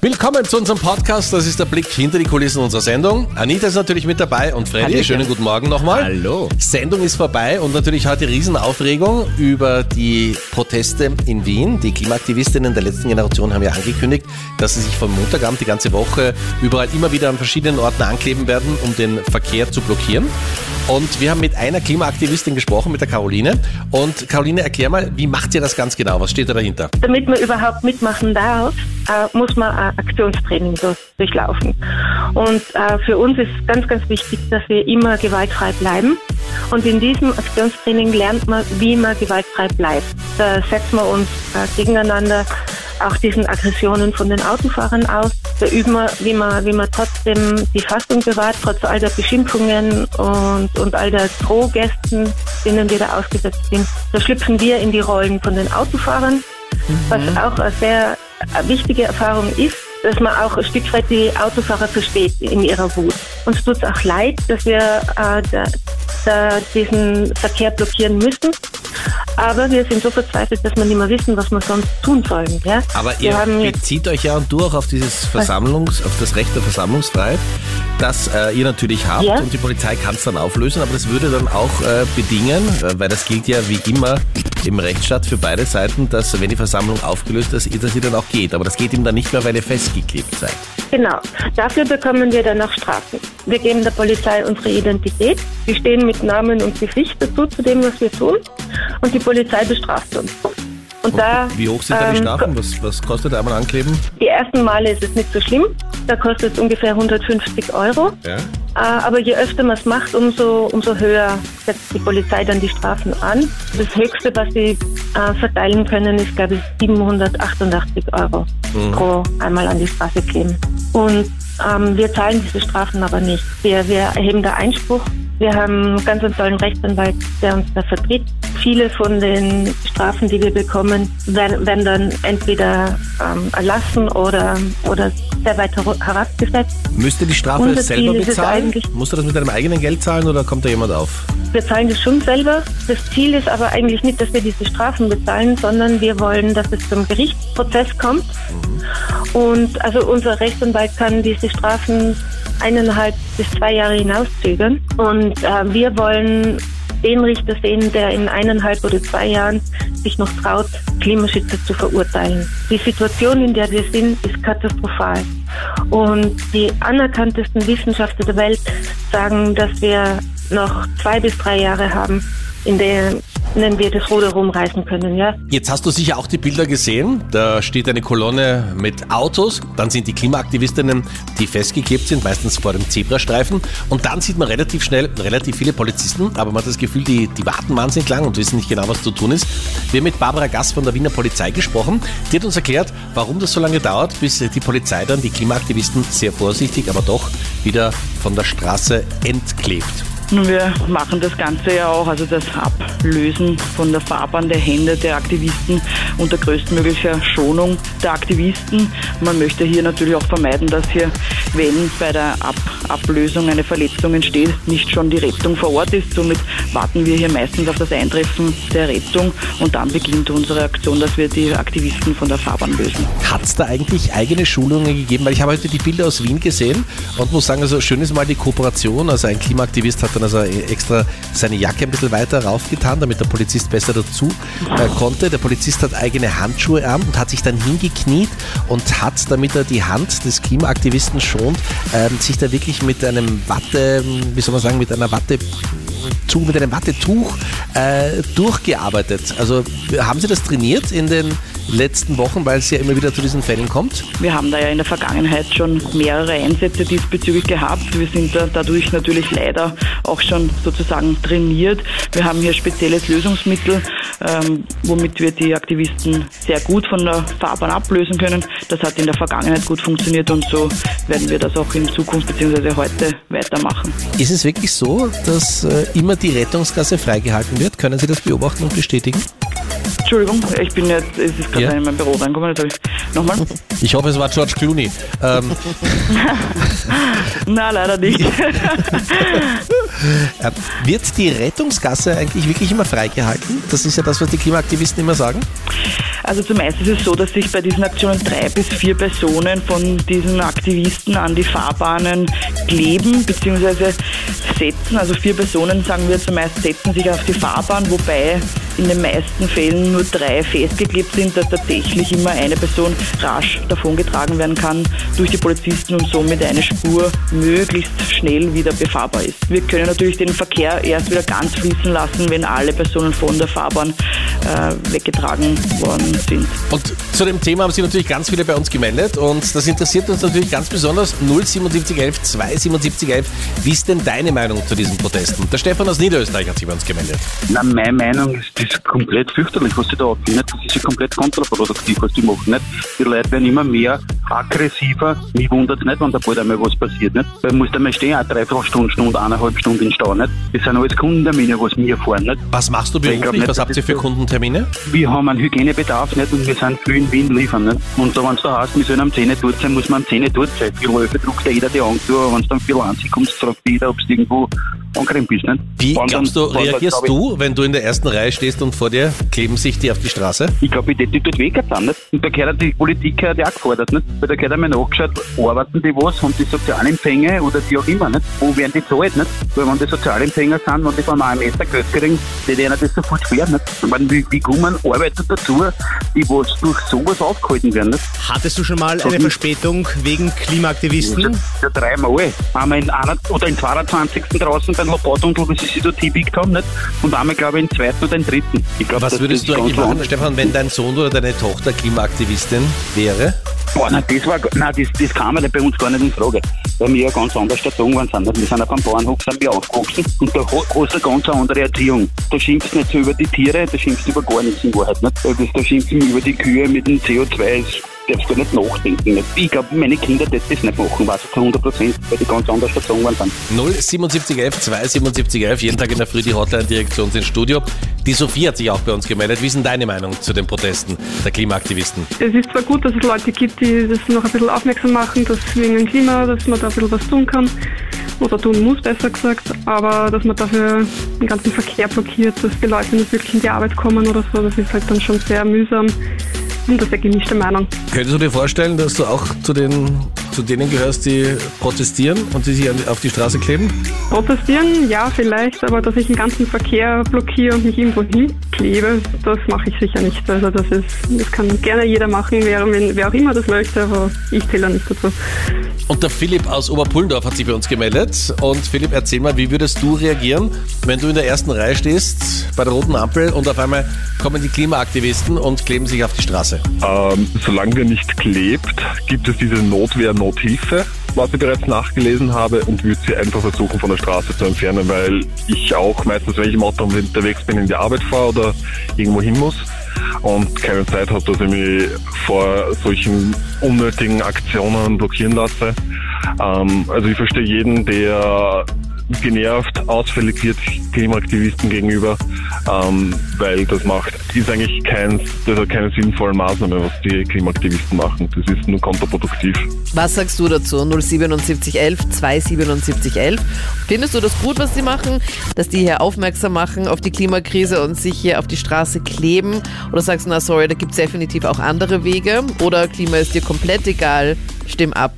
Willkommen zu unserem Podcast. Das ist der Blick hinter die Kulissen unserer Sendung. Anita ist natürlich mit dabei und Freddy. Hallöchen. Schönen guten Morgen nochmal. Hallo. Sendung ist vorbei und natürlich heute Riesenaufregung über die Proteste in Wien. Die Klimaaktivistinnen der letzten Generation haben ja angekündigt, dass sie sich von Montagabend die ganze Woche überall immer wieder an verschiedenen Orten ankleben werden, um den Verkehr zu blockieren. Und wir haben mit einer Klimaaktivistin gesprochen, mit der Caroline. Und Caroline, erklär mal, wie macht ihr das ganz genau? Was steht da dahinter? Damit man überhaupt mitmachen darf, äh, muss man ein Aktionstraining durch, durchlaufen. Und äh, für uns ist ganz, ganz wichtig, dass wir immer gewaltfrei bleiben. Und in diesem Aktionstraining lernt man, wie man gewaltfrei bleibt. Da setzen wir uns äh, gegeneinander auch diesen Aggressionen von den Autofahrern aus. Da üben wir, wie man, wie man trotzdem die Fassung bewahrt, trotz all der Beschimpfungen und, und all der Drohgästen, denen wir da ausgesetzt sind. Da schlüpfen wir in die Rollen von den Autofahrern, was auch eine sehr wichtige Erfahrung ist, dass man auch ein Stück weit die Autofahrer versteht in ihrer Wut. Uns tut es auch leid, dass wir äh, da, da diesen Verkehr blockieren müssen. Aber wir sind so verzweifelt, dass wir nicht mehr wissen, was wir sonst tun sollen. Ja? Aber wir ihr bezieht euch ja und durch auf dieses Versammlungs, auf das Recht der Versammlungsfreiheit, das äh, ihr natürlich habt Ja. und die Polizei kann es dann auflösen, aber das würde dann auch äh, bedingen, äh, weil das gilt ja wie immer im Rechtsstaat für beide Seiten, dass wenn die Versammlung aufgelöst ist, dass ihr dann auch geht. Aber das geht ihm dann nicht mehr, weil ihr festgeklebt seid. genau. Dafür bekommen wir dann auch Strafen. Wir geben der Polizei unsere Identität. Wir stehen mit Namen und Gesicht dazu zu dem, was wir tun. Und die Polizei bestraft uns. Und da, Wie hoch sind da die ähm, Strafen? Was, was kostet einmal ankleben? Die ersten Male ist es nicht so schlimm. Da kostet es ungefähr 150 Euro. Ja. Äh, Aber je öfter man es macht, umso, umso höher setzt die Polizei dann die Strafen an. Das Höchste, was sie äh, verteilen können, ist, glaube ich, 788 Euro pro einmal an die Straße kleben. Und ähm, wir zahlen diese Strafen aber nicht. Wir, wir erheben da Einspruch. Wir haben ganz einen tollen Rechtsanwalt, der uns da vertritt. Viele von den Strafen, die wir bekommen, werden, werden dann entweder ähm, erlassen oder, oder sehr weit her- herabgesetzt. Müsst ihr die Strafe selber bezahlen? Musst du das mit deinem eigenen Geld zahlen oder kommt da jemand auf? Wir zahlen das schon selber. Das Ziel ist aber eigentlich nicht, dass wir diese Strafen bezahlen, sondern wir wollen, dass es zum Gerichtsprozess kommt. Und also unser Rechtsanwalt kann diese Strafen eineinhalb bis zwei Jahre hinauszögern. Und äh, wir wollen den Richter sehen, der in eineinhalb oder zwei Jahren sich noch traut, Klimaschützer zu verurteilen. Die Situation, in der wir sind, ist katastrophal. Und die anerkanntesten Wissenschaftler der Welt sagen, dass wir noch zwei bis drei Jahre haben, in denen wir das Ruder rumreißen können. Ja? Jetzt hast du sicher auch die Bilder gesehen. Da steht eine Kolonne mit Autos, dann sind die Klimaaktivistinnen, die festgeklebt sind, meistens vor dem Zebrastreifen. Und dann sieht man relativ schnell relativ viele Polizisten, aber man hat das Gefühl, die, die warten wahnsinnig lang und wissen nicht genau, was zu tun ist. Wir haben mit Barbara Gass von der Wiener Polizei gesprochen. Die hat uns erklärt, warum das so lange dauert, bis die Polizei dann die Klimaaktivisten sehr vorsichtig, aber doch wieder von der Straße entklebt. Nun, wir machen das Ganze ja auch, also das Ablösen von der Fahrbahn der Hände der Aktivisten unter größtmöglicher Schonung der Aktivisten. Man möchte hier natürlich auch vermeiden, dass hier, wenn bei der Ab Ablösung eine Verletzung entsteht, nicht schon die Rettung vor Ort ist. Somit warten wir hier meistens auf das Eintreffen der Rettung und dann beginnt unsere Aktion, dass wir die Aktivisten von der Fahrbahn lösen. Hat es da eigentlich eigene Schulungen gegeben? Weil ich habe heute die Bilder aus Wien gesehen und muss sagen, also schön ist mal die Kooperation. Also ein Klimaaktivist hat dann also extra seine Jacke ein bisschen weiter raufgetan, damit der Polizist besser dazu äh, konnte. Der Polizist hat eigene Handschuhe an und hat sich dann hingekniet und hat, damit er die Hand des Klimaaktivisten schont, ähm, sich da wirklich mit einem Watte, wie soll man sagen, mit einer Watte mit einem Wattetuch äh, durchgearbeitet. Also haben Sie das trainiert in den letzten Wochen, weil es ja immer wieder zu diesen Fällen kommt? Wir haben da ja in der Vergangenheit schon mehrere Einsätze diesbezüglich gehabt. Wir sind da dadurch natürlich leider auch schon sozusagen trainiert. Wir haben hier spezielles Lösungsmittel, ähm, womit wir die Aktivisten sehr gut von der Fahrbahn ablösen können. Das hat in der Vergangenheit gut funktioniert und so werden wir das auch in Zukunft bzw. heute weitermachen. Ist es wirklich so, dass äh, immer die Rettungsgasse freigehalten wird? Können Sie das beobachten und bestätigen? Entschuldigung, ich bin jetzt, es ist gerade Ja. in meinem Büro reingekommen. Jetzt habe ich nochmal. Ich hoffe, es war George Clooney. Ähm, Na, leider nicht. äh, wird die Rettungsgasse eigentlich wirklich immer freigehalten? Das ist ja das, was die Klimaaktivisten immer sagen. Also zumeist ist es so, dass sich bei diesen Aktionen drei bis vier Personen von diesen Aktivisten an die Fahrbahnen kleben bzw. setzen. Also vier Personen, sagen wir zumeist, setzen sich auf die Fahrbahn, wobei in den meisten Fällen nur drei festgeklebt sind, dass tatsächlich immer eine Person rasch davongetragen werden kann durch die Polizisten und somit eine Spur möglichst schnell wieder befahrbar ist. Wir können natürlich den Verkehr erst wieder ganz fließen lassen, wenn alle Personen von der Fahrbahn äh, weggetragen worden sind. Und zu dem Thema haben sich natürlich ganz viele bei uns gemeldet und das interessiert uns natürlich ganz besonders 07711 27711. Wie ist denn deine Meinung zu diesen Protesten? Der Stefan aus Niederösterreich hat sich bei uns gemeldet. Na, meine Meinung ist, das ist komplett fürchterlich, was sie da abfinden. Das ist ja komplett kontraproduktiv, was die machen. Nicht? Die Leute werden immer mehr aggressiver. Mich wundert es nicht, wenn da bald einmal was passiert. Nicht? Weil musst du mal stehen, auch dreiviertel Stunde, eineinhalb Stunden in Stau. Nicht? Das sind alles Kundentermine, was wir fahren. Nicht? Was machst du beruflich? nicht, Was habt ihr für Kundentermine? Wir haben einen Hygienebedarf nicht? und wir sind viel in Wien liefern. Nicht? Und da, wenn es da heißt, wir sollen am 10 dort sein, muss man am 10 dort sein. Vier Läufe druckt ja jeder die Augen zu, aber wenn es dann viel anzieht, kommst, fragt jeder, ob du irgendwo angerannt bist. Nicht? Wie glaubst du, reagierst du, wenn du in der ersten Reihe stehst und vor dir kleben sich die auf die Straße? Ich glaube, die, die dort weg sind, nicht? Und da gehört die Politik ja auch gefordert, nicht? Weil da gehört einmal nachgeschaut, arbeiten die was, haben die Sozialempfänger oder die auch immer, nicht? Wo werden die zahlt, nicht? Weil wenn die Sozialempfänger sind und die von einem Meter Geld kriegen, die denen das sofort schwer, nicht? Ich meine, wie, wie kommen Arbeiter dazu, die was durch sowas aufgehalten werden, nicht? Hattest du schon mal eine. Verspätung wegen Klimaaktivisten? Ja, dreimal. Einmal in einer, oder im 22. draußen beim Hauptautunnel, wie sie sich dort hinbiegt haben, nicht? Und einmal, glaube ich, im zweiten oder im dritten. Ich glaub, Was würdest du eigentlich machen, Stefan, wenn dein Sohn oder deine Tochter Klimaaktivistin wäre? Boah, nein, das war, nein, das, das kam ja bei uns gar nicht in Frage. Weil wir ja ganz anders erzogen worden sind. Wir sind auf einem Bauernhof sind wir aufgewachsen und da ha- hast du eine ganz andere Erziehung. Da schimpfst du nicht so über die Tiere, da schimpfst du über gar nichts in Wahrheit. Nicht? Das, da schimpfen über die Kühe mit dem CO2, das darfst du nicht nachdenken. Ich glaube, meine Kinder das das nicht machen, weiß ich zu 100 Prozent, weil die ganz anders erzogen worden sind. 07711 27711, jeden Tag in der Früh die Hotline direkt zu uns ins Studio. Die Sophie hat sich auch bei uns gemeldet. Wie ist denn deine Meinung zu den Protesten der Klimaaktivisten? Es ist zwar gut, dass es Leute gibt, die das noch ein bisschen aufmerksam machen, dass wegen dem Klima, dass man da ein bisschen was tun kann. Oder tun muss, besser gesagt. Aber dass man dafür den ganzen Verkehr blockiert, dass die Leute nicht wirklich in die Arbeit kommen oder so, das ist halt dann schon sehr mühsam. Und das ist eine gemischte Meinung. Könntest du dir vorstellen, dass du auch zu, den, zu denen gehörst, die protestieren und die sich auf die Straße kleben? Protestieren, ja, vielleicht, aber dass ich den ganzen Verkehr blockiere und mich irgendwo hinklebe, das mache ich sicher nicht. Also das ist, das kann gerne jeder machen, wer, wer auch immer das möchte, aber ich zähle da nicht dazu. Und der Philipp aus Oberpullendorf hat sich bei uns gemeldet. Und Philipp, erzähl mal, wie würdest du reagieren, wenn du in der ersten Reihe stehst bei der roten Ampel und auf einmal kommen die Klimaaktivisten und kleben sich auf die Straße? Ähm, solange der nicht klebt, gibt es diese Notwehr-Nothilfe, was ich bereits nachgelesen habe, und würde sie einfach versuchen von der Straße zu entfernen, weil ich auch meistens, wenn ich im Auto unterwegs bin, in die Arbeit fahre oder irgendwo hin muss und keine Zeit habe, dass ich mich vor solchen unnötigen Aktionen blockieren lasse. Ähm, also ich verstehe jeden, der genervt, ausfällig wird Klimaaktivisten gegenüber, ähm, weil das macht, ist eigentlich kein, das hat keine sinnvolle Maßnahme, was die Klimaaktivisten machen. Das ist nur kontraproduktiv. Was sagst du dazu? 07711 27711. Findest du das gut, was sie machen, dass die hier aufmerksam machen auf die Klimakrise und sich hier auf die Straße kleben? Oder sagst du, na sorry, da gibt es definitiv auch andere Wege? Oder Klima ist dir komplett egal, stimm ab